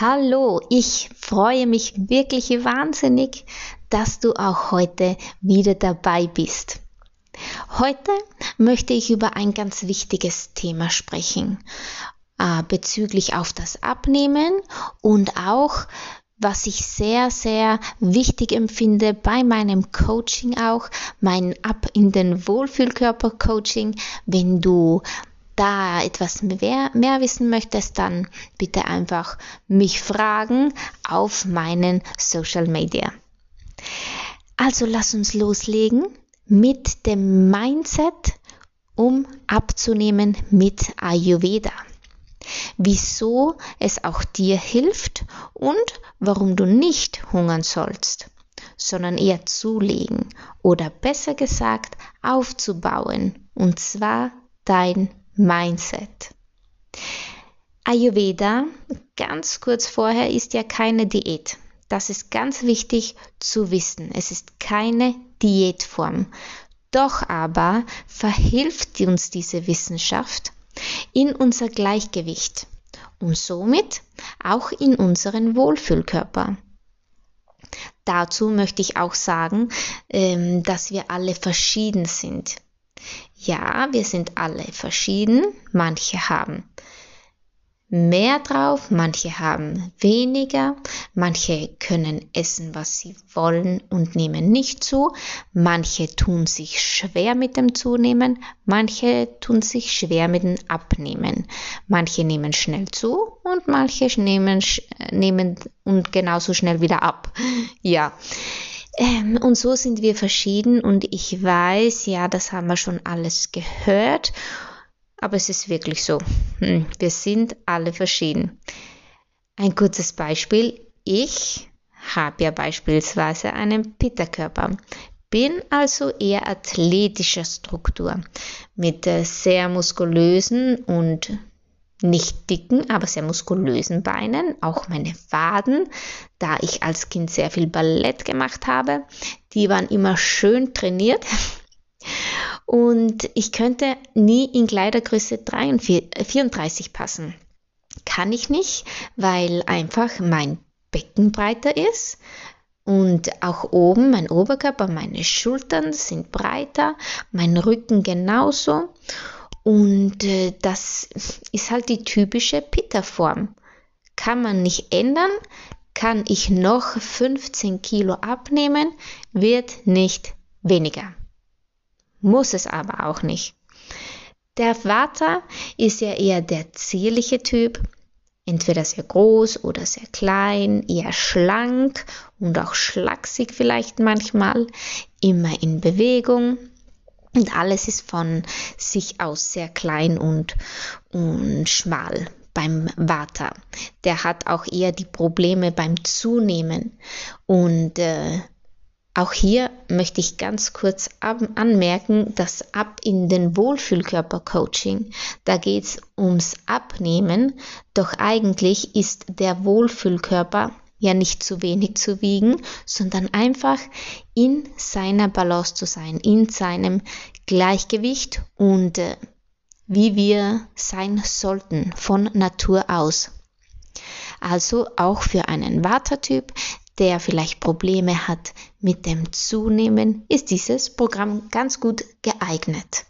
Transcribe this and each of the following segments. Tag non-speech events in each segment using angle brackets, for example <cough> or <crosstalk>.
Hallo, ich freue mich wirklich wahnsinnig, dass du auch heute wieder dabei bist. Heute möchte ich über ein ganz wichtiges Thema sprechen äh, bezüglich auf das Abnehmen und auch was ich sehr, sehr wichtig empfinde bei meinem Coaching auch, mein Ab in den Wohlfühlkörper Coaching, wenn du da etwas mehr, mehr wissen möchtest, dann bitte einfach mich fragen auf meinen Social Media. Also lass uns loslegen mit dem Mindset, um abzunehmen mit Ayurveda. Wieso es auch dir hilft und warum du nicht hungern sollst, sondern eher zulegen oder besser gesagt aufzubauen, und zwar dein Mindset. Ayurveda, ganz kurz vorher, ist ja keine Diät. Das ist ganz wichtig zu wissen. Es ist keine Diätform. Doch aber verhilft uns diese Wissenschaft in unser Gleichgewicht und somit auch in unseren Wohlfühlkörper. Dazu möchte ich auch sagen, ähm, dass wir alle verschieden sind. Ja, wir sind alle verschieden. Manche haben mehr drauf, manche haben weniger, manche können essen, was sie wollen und nehmen nicht zu, manche tun sich schwer mit dem Zunehmen, manche tun sich schwer mit dem Abnehmen, manche nehmen schnell zu und manche nehmen, nehmen und genauso schnell wieder ab. <laughs> Ja. Ähm, und so sind wir verschieden und ich weiß, ja, das haben wir schon alles gehört, aber es ist wirklich so. Hm, wir sind alle verschieden. Ein kurzes Beispiel. Ich habe ja beispielsweise einen Pitta-Körper, bin also eher athletischer Struktur mit sehr muskulösen und nicht dicken, aber sehr muskulösen Beinen, auch meine Waden, da ich als Kind sehr viel Ballett gemacht habe, die waren immer schön trainiert. <laughs> Und ich könnte nie in Kleidergröße 34 passen. Kann ich nicht, weil einfach mein Becken breiter ist und auch oben mein Oberkörper, meine Schultern sind breiter, mein Rücken genauso. Und äh, das ist halt die typische Pitta-Form. Kann man nicht ändern, kann ich noch 15 Kilo abnehmen, wird nicht weniger. Muss es aber auch nicht. Der Vater ist ja eher der zierliche Typ, entweder sehr groß oder sehr klein, eher schlank und auch schlaksig vielleicht manchmal, immer in Bewegung, und alles ist von sich aus sehr klein und, und schmal beim Vata. Der hat auch eher die Probleme beim Zunehmen. Und äh, auch hier möchte ich ganz kurz anmerken, dass ab in den Wohlfühlkörper-Coaching, da geht es ums Abnehmen, doch eigentlich ist der Wohlfühlkörper ja nicht zu wenig zu wiegen, sondern einfach in seiner Balance zu sein, in seinem Gleichgewicht und äh, wie wir sein sollten von Natur aus. Also auch für einen Vata-Typ, der vielleicht Probleme hat mit dem Zunehmen, ist dieses Programm ganz gut geeignet.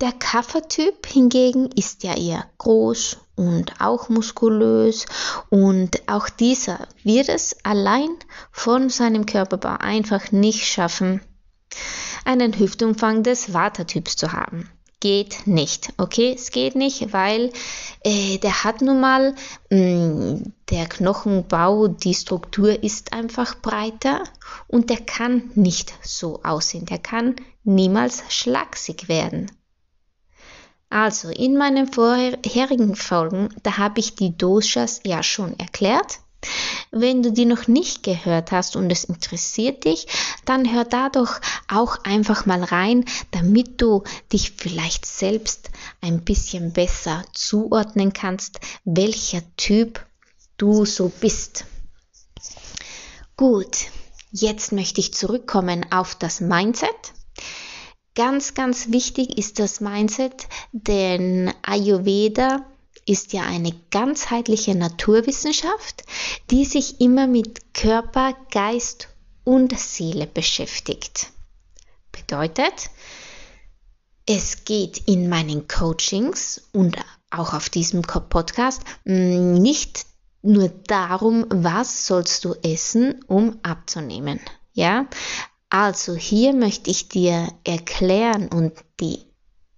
Der Kaffertyp hingegen ist ja eher groß und auch muskulös und auch dieser wird es allein von seinem Körperbau einfach nicht schaffen, einen Hüftumfang des Watertyps zu haben geht nicht. Okay, es geht nicht, weil äh, der hat nun mal, mh, mm, der Knochenbau, die Struktur ist einfach breiter und der kann nicht so aussehen. Der kann niemals schlaksig werden. Also in meinen vorherigen Folgen, da habe ich die Doshas ja schon erklärt. Wenn du die noch nicht gehört hast und es interessiert dich, dann hör da doch auch einfach mal rein, damit du dich vielleicht selbst ein bisschen besser zuordnen kannst, welcher Typ du so bist. Gut, jetzt möchte ich zurückkommen auf das Mindset. Ganz, ganz wichtig ist das Mindset, denn Ayurveda ist ja eine ganzheitliche Naturwissenschaft, die sich immer mit Körper, Geist und Seele beschäftigt. Bedeutet, es geht in meinen Coachings und auch auf diesem Podcast mm, nicht nur darum, was sollst du essen, um abzunehmen. Ja, also hier möchte ich dir erklären und die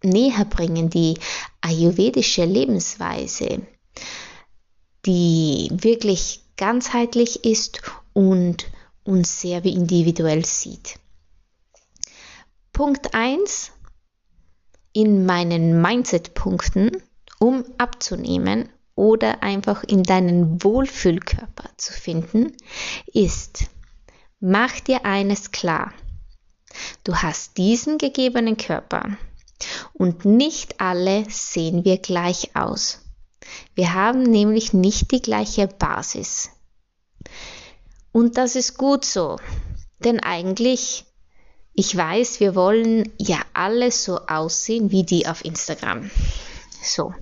näher bringen, die ayurvedische Lebensweise, die wirklich ganzheitlich ist und uns sehr individuell sieht. Punkt 1 in meinen Mindset-Punkten, um abzunehmen oder einfach in deinen Wohlfühlkörper zu finden, ist, mach dir eines klar. Du hast diesen gegebenen Körper und nicht alle sehen wir gleich aus. Wir haben nämlich nicht die gleiche Basis. Und das ist gut so, denn eigentlich, ich weiß, wir wollen ja alle so aussehen wie die auf Instagram. So,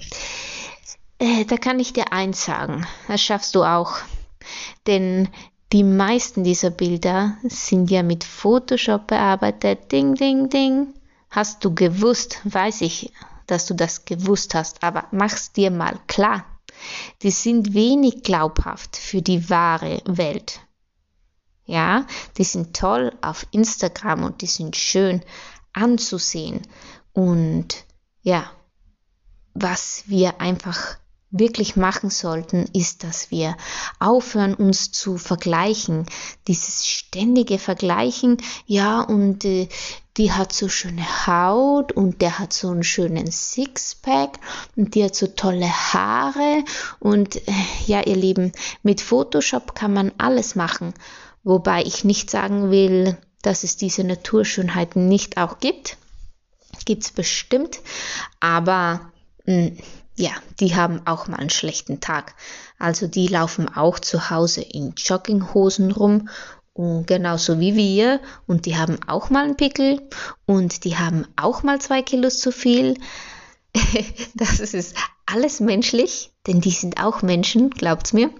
äh, da kann ich dir eins sagen, das schaffst du auch. Denn die meisten dieser Bilder sind ja mit Photoshop bearbeitet. Ding, ding, ding. Hast du gewusst, weiß ich, dass du das gewusst hast, aber mach's dir mal klar. Die sind wenig glaubhaft für die wahre Welt. Ja, die sind toll auf Instagram und die sind schön anzusehen. Und ja, was wir einfach wirklich machen sollten, ist, dass wir aufhören, uns zu vergleichen. Dieses ständige Vergleichen, ja, und äh, die hat so schöne Haut und der hat so einen schönen Sixpack und die hat so tolle Haare und äh, ja, ihr Lieben, mit Photoshop kann man alles machen, wobei ich nicht sagen will, dass es diese Naturschönheiten nicht auch gibt. Gibt's bestimmt, aber mh, hm, ja, die haben auch mal einen schlechten Tag. Also die laufen auch zu Hause in Jogginghosen rum genauso wie wir und die haben auch mal einen Pickel und die haben auch mal zwei Kilos zu viel. <laughs> das ist alles menschlich, denn die sind auch Menschen, glaubt's mir.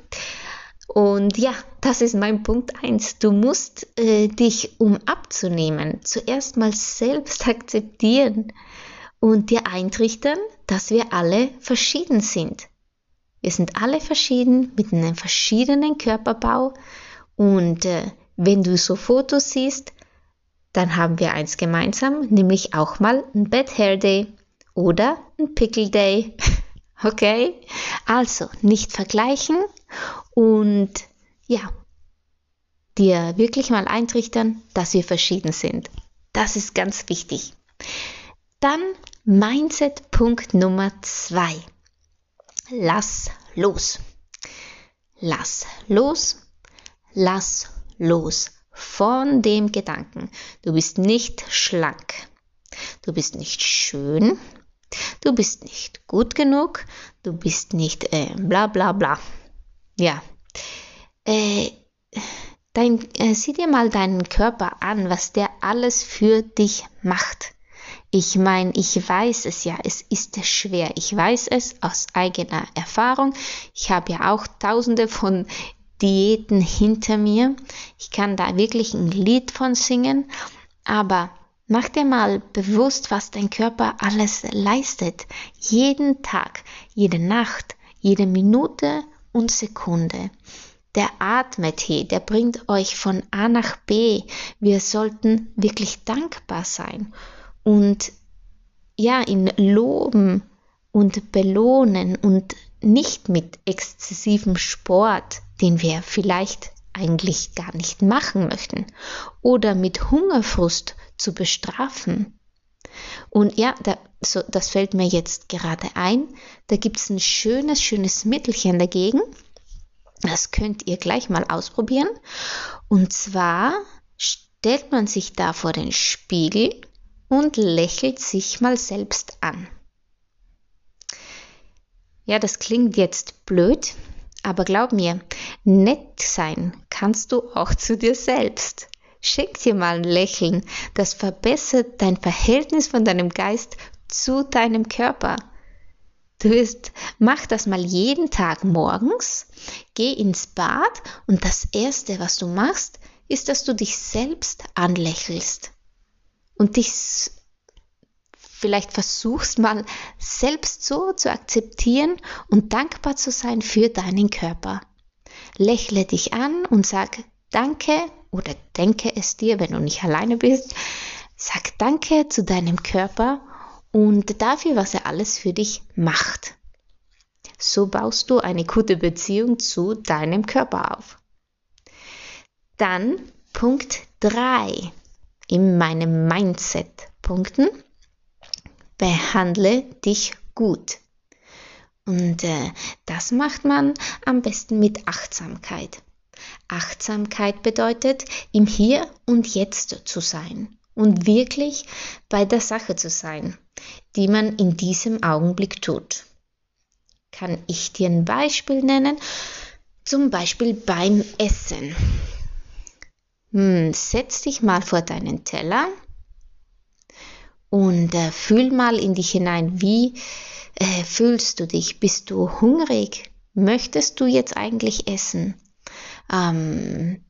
Und ja, das ist mein Punkt eins. Du musst äh, dich, um abzunehmen, zuerst mal selbst <laughs> akzeptieren und dir eintrichtern, dass wir alle verschieden sind. Wir sind alle verschieden mit einem verschiedenen Körperbau und äh, wenn du so Fotos siehst, dann haben wir eins gemeinsam, nämlich auch mal ein Bad Hair Day oder ein Pickle Day. <laughs> Okay? Also nicht vergleichen und ja, dir wirklich mal eintrichtern, dass wir verschieden sind. Das ist ganz wichtig. Dann Mindset-Punkt Nummer zwei. Lass los. Lass los. Lass los von dem Gedanken. Du bist nicht schlank. Du bist nicht schön. Du bist nicht gut genug. Du bist nicht äh, bla bla bla. Ja. Äh, dein, äh, sieh dir mal deinen Körper an, was der alles für dich macht. Ich meine, ich weiß es ja, es ist schwer. Ich weiß es aus eigener Erfahrung. Ich habe ja auch tausende von Diäten hinter mir. Ich kann da wirklich ein Lied von singen. Aber Mach dir mal bewusst, was dein Körper alles leistet. Jeden Tag, jede Nacht, jede Minute und Sekunde. Der Atmetee, der bringt euch von A nach B. Wir sollten wirklich dankbar sein und ja, ihn loben und belohnen und nicht mit exzessivem Sport, den wir vielleicht eigentlich gar nicht machen möchten, oder mit Hungerfrust zu bestrafen. Und ja, da, so, das fällt mir jetzt gerade ein. Da gibt es ein schönes, schönes Mittelchen dagegen. Das könnt ihr gleich mal ausprobieren. Und zwar stellt man sich da vor den Spiegel und lächelt sich mal selbst an. Ja, das klingt jetzt blöd, aber glaub mir, nett sein kannst du auch zu dir selbst. Schick dir mal ein Lächeln, das verbessert dein Verhältnis von deinem Geist zu deinem Körper. Du wirst, mach das mal jeden Tag morgens, geh ins Bad und das erste, was du machst, ist, dass du dich selbst anlächelst und dich vielleicht versuchst mal selbst so zu akzeptieren und dankbar zu sein für deinen Körper. Lächle dich an und sag Danke oder denke es dir, wenn du nicht alleine bist. Sag Danke zu deinem Körper und dafür, was er alles für dich macht. So baust du eine gute Beziehung zu deinem Körper auf. Dann Punkt 3 in meinem Mindset-Punkten. Behandle dich gut. Und äh, das macht man am besten mit Achtsamkeit. Achtsamkeit bedeutet, im Hier und Jetzt zu sein und wirklich bei der Sache zu sein, die man in diesem Augenblick tut. Kann ich dir ein Beispiel nennen? Zum Beispiel beim Essen. Hm, setz dich mal vor deinen Teller und äh, fühl mal in dich hinein, wie äh, fühlst du dich? Bist du hungrig? Möchtest du jetzt eigentlich essen? Ähm,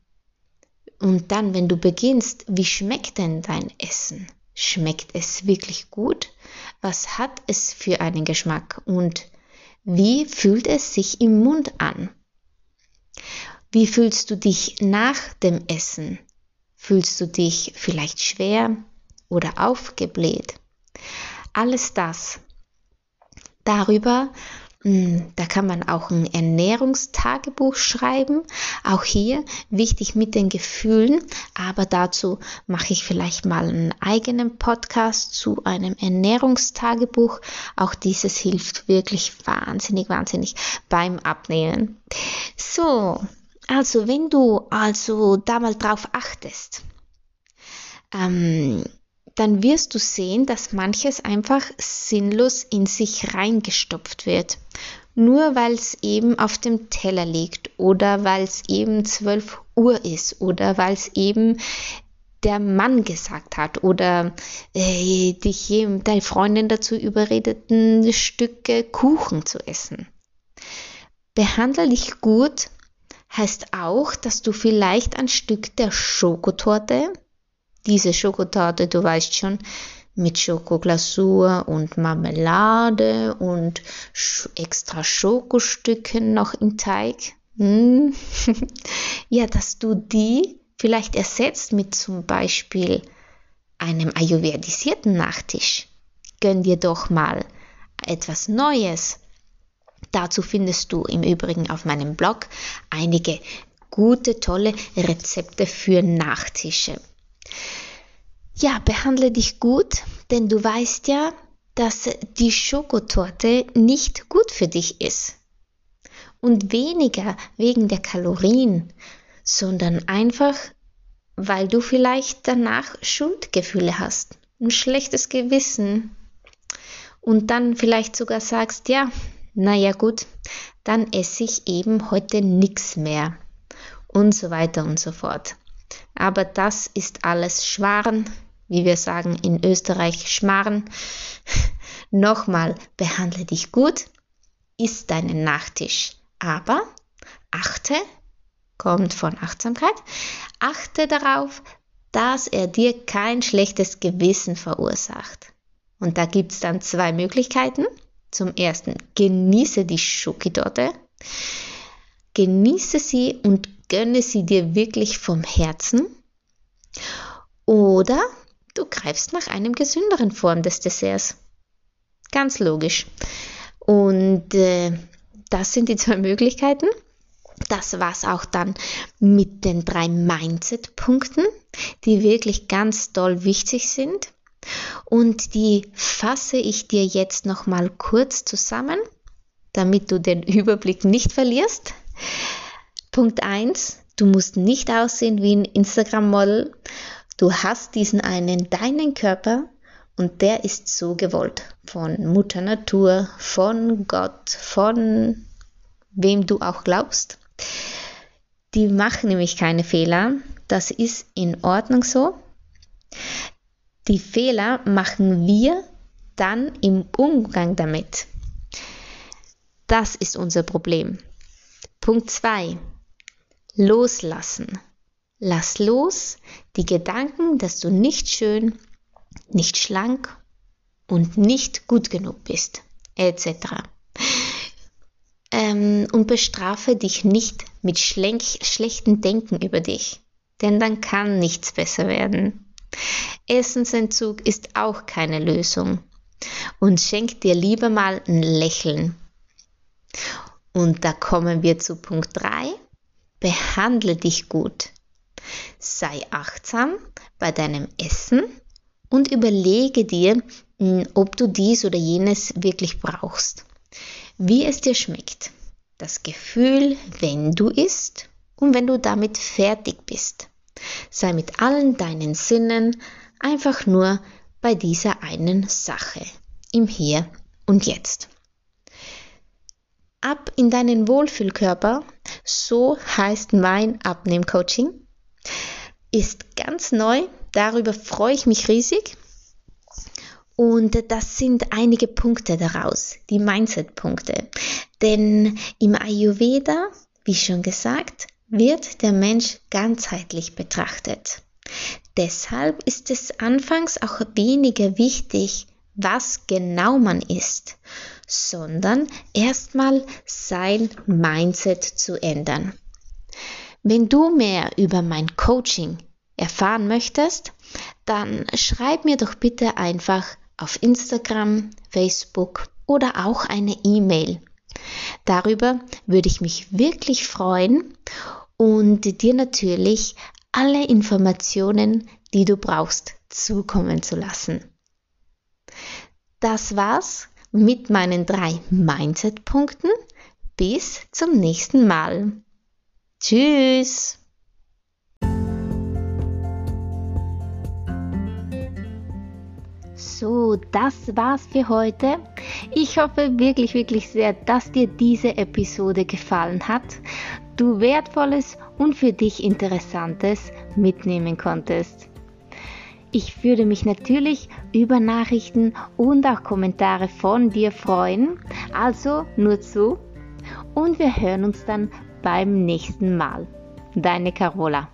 und dann, wenn du beginnst, wie schmeckt denn dein Essen? Schmeckt es wirklich gut? Was hat es für einen Geschmack? Und wie fühlt es sich im Mund an? Wie fühlst du dich nach dem Essen? Fühlst du dich vielleicht schwer oder aufgebläht? Alles das. Darüber hm, da kann man auch ein Ernährungstagebuch schreiben. Auch hier wichtig mit den Gefühlen, aber dazu mache ich vielleicht mal einen eigenen Podcast zu einem Ernährungstagebuch. Auch dieses hilft wirklich wahnsinnig, wahnsinnig beim Abnehmen. So, also wenn du also da mal drauf achtest, ähm, dann wirst du sehen, dass manches einfach sinnlos in sich reingestopft wird. Nur weil es eben auf dem Teller liegt oder weil es eben 12 Uhr ist oder weil es eben der Mann gesagt hat oder äh, dich deine Freundin dazu überredeten, Stücke Kuchen zu essen. Behandle dich gut heißt auch, dass du vielleicht ein Stück der Schokotorte diese Schokotorte, du weißt schon, mit Schokoglasur und Marmelade und extra Schokostücken noch im Teig. Hm. <laughs> ja, dass du die vielleicht ersetzt mit zum Beispiel einem ayurvedisierten Nachtisch. Gönn dir doch mal etwas Neues. Dazu findest du im Übrigen auf meinem Blog einige gute, tolle Rezepte für Nachtische. Ja, behandle dich gut, denn du weißt ja, dass die Schokotorte nicht gut für dich ist. Und weniger wegen der Kalorien, sondern einfach, weil du vielleicht danach Schuldgefühle hast, ein schlechtes Gewissen. Und dann vielleicht sogar sagst, ja, naja gut, dann esse ich eben heute nichts mehr. Und so weiter und so fort. Aber das ist alles Schwan, wie wir sagen in Österreich Schmarrn. <laughs> Nochmal, behandle dich gut, isst deinen Nachtisch. Aber achte, kommt von Achtsamkeit, achte darauf, dass er dir kein schlechtes Gewissen verursacht. Und da gibt es dann zwei Möglichkeiten. Zum ersten, genieße die Schokitorte. Genieße sie und gönne sie dir wirklich vom Herzen. Oder du greifst nach einem gesünderen Form des Desserts. Ganz logisch. Und äh, das sind die zwei <laughs> Möglichkeiten. Das war's auch dann mit den drei Mindset-Punkten, die wirklich ganz doll wichtig sind. Und die fasse ich dir jetzt nochmal kurz zusammen, damit du den <laughs> Überblick nicht verlierst. Punkt 1. Du musst nicht aussehen wie ein Instagram-Model. Du hast diesen einen, deinen Körper und der ist so gewollt. Von Mutter Natur, von Gott, von wem du auch glaubst. Die machen nämlich keine Fehler. Das ist in Ordnung so. Die Fehler machen wir dann im Umgang damit. Das ist unser Problem. Punkt 2. Loslassen. Lass los die Gedanken, dass du nicht schön, nicht schlank und nicht gut genug bist, etc ähm, und bestrafe dich nicht mit schlechten Denken über dich, denn dann kann nichts besser werden. Essensentzug ist auch keine Lösung und schenk dir lieber mal ein Lächeln. Und da kommen wir zu Punkt 3. Behandle dich gut. Sei achtsam bei deinem Essen und überlege dir, hm, ob du dies oder jenes wirklich brauchst wie es dir schmeckt. Das Gefühl, wenn du isst und wenn du damit fertig bist. Sei mit allen deinen Sinnen einfach nur bei dieser einen Sache, im Hier und Jetzt. Ab in deinen Wohlfühlkörper, so heißt mein Abnehmcoaching, ist ganz neu, darüber freue ich mich riesig und das sind einige Punkte daraus, die Mindset-Punkte. Denn im Ayurveda, wie schon gesagt, wird der Mensch ganzheitlich betrachtet. Deshalb ist es anfangs auch weniger wichtig, was genau man ist, sondern erstmal sein Mindset zu ändern. Wenn du mehr über mein Coaching erfahren möchtest, dann schreib mir doch bitte einfach auf Instagram, Facebook oder auch eine E-Mail. Darüber würde ich mich wirklich freuen und dir natürlich alle Informationen, die du brauchst, zukommen zu lassen. Das war's mit meinen drei Mindset-Punkten. Bis zum nächsten Mal. Tschüss! So, das war's für heute. Ich hoffe wirklich, wirklich sehr, dass dir diese Episode gefallen hat, du wertvolles und für dich interessantes mitnehmen konntest. Ich würde mich natürlich über Nachrichten und auch Kommentare von dir freuen. Also nur zu und wir hören uns dann beim nächsten Mal. Deine Carola.